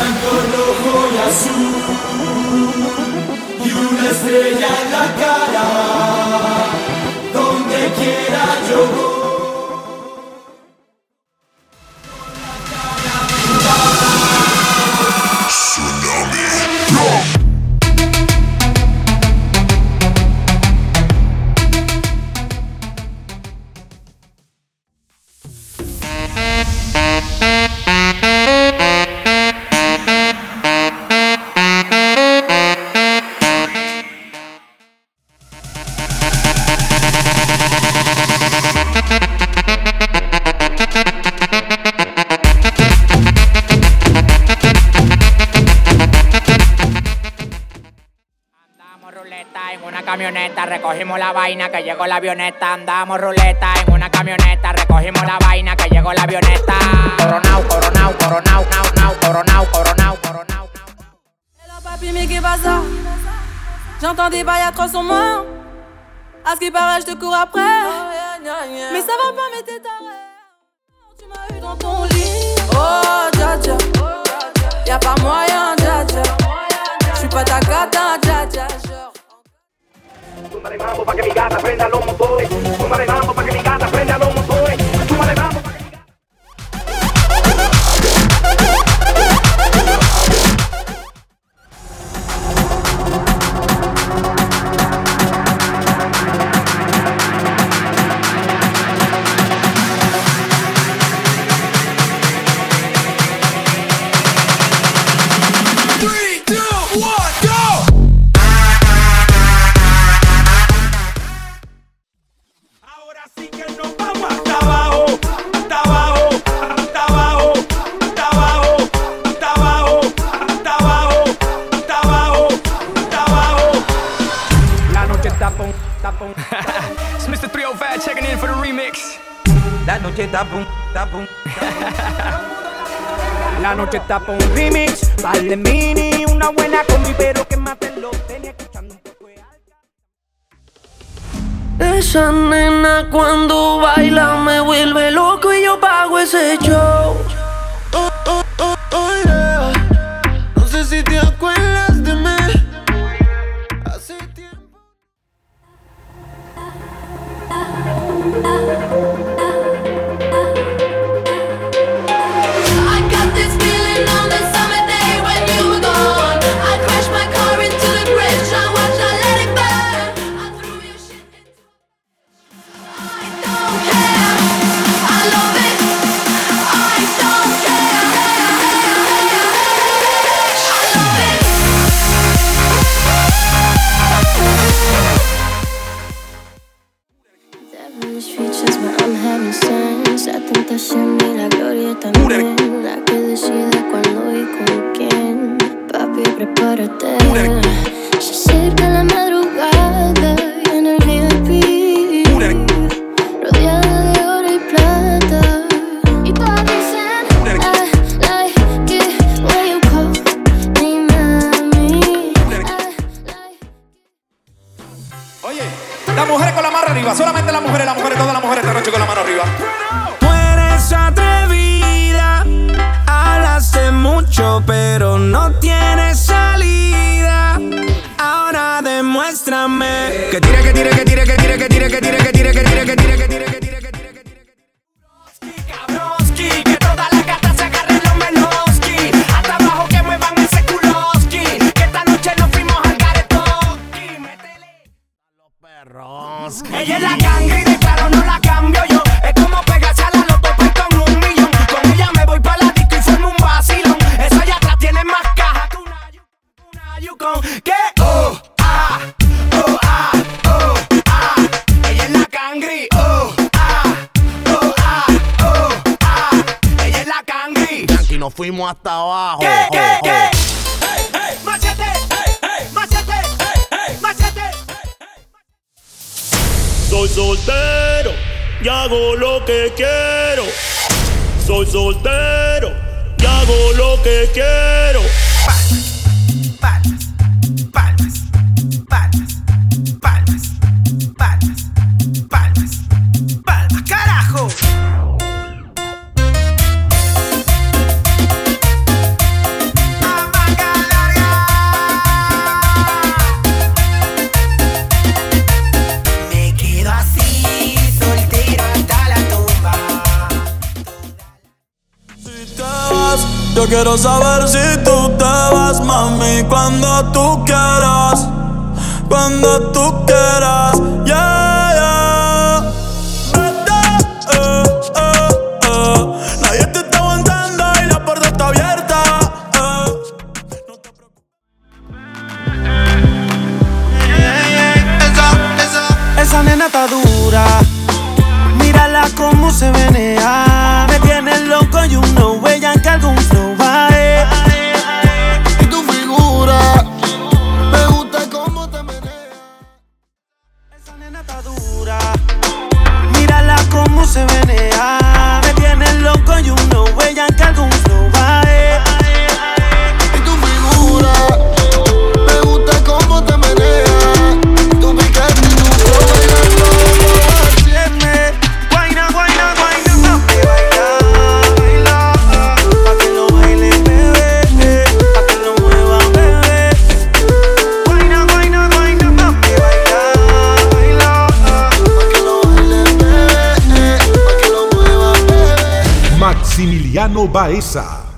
blanco, rojo y azul. Y una estrella en la cara, donde quiera yo voy. Andamos ruleta en una camioneta, recogimos la vaina que llegó la avioneta. Andamos ruleta en una camioneta, recogimos la vaina que llegó la avioneta. Coronao, coronao, coronao, nao, nao, coronao, coronao, coronao. Hello papi, mais ça J'entends des bails à 300 morts. À ce qui paraît, je te cours après. Mais ça va pas, mais t'es taré. Tu m'as eu dans ton lit. plata, prenda los motores, tumba de Está pum. it's Mr. 305 checking in for the remix. La noche está pum. La noche está pum remix. Vale mini, una buena combi, pero que mate los tenía escuchando un poco de. Esa nena cuando baila me vuelve loco y yo pago ese show. 啊 Se acerca la madrugada y en el VIP. Rodeada de oro y plata. Y todas dicen, I like it when you call me mami. I like Oye, las mujeres con la mano arriba, solamente las mujeres, las mujeres, todas las mujeres esta noche con la mano arriba. Que tire, que tire, que tire, que tire, que tire, que tire, que tire, que tire, que tire, que tire, que tire, que tire, que tire. Cabroski, que todas las gatas se agarren los meloski. Hasta abajo que muevan ese culoski. Que esta noche nos fuimos al caretoski. Métele. Ella es la cangri, de claro no la cambio yo. Es como pegarse a la loto pues con un millón. Con ella me voy para la disco y formo un vacilón. Eso allá atrás tiene más caja que una yu- una Yukon. Que nos fuimos hasta abajo. ¿Qué, Oh, qué, oh. qué? Hey, hey, machete, hey, hey, machete, hey, hey, machete. Soy soltero y hago lo que quiero. Soy soltero y hago lo que quiero. Quiero saber si tú te vas, mami, cuando tú quieras. Cuando tú quieras, yeah, yeah. Vete, eh, eh, eh. Nadie te está aguantando y la puerta está abierta. eh. Esa nena está dura. Mírala cómo se menea. Baissa.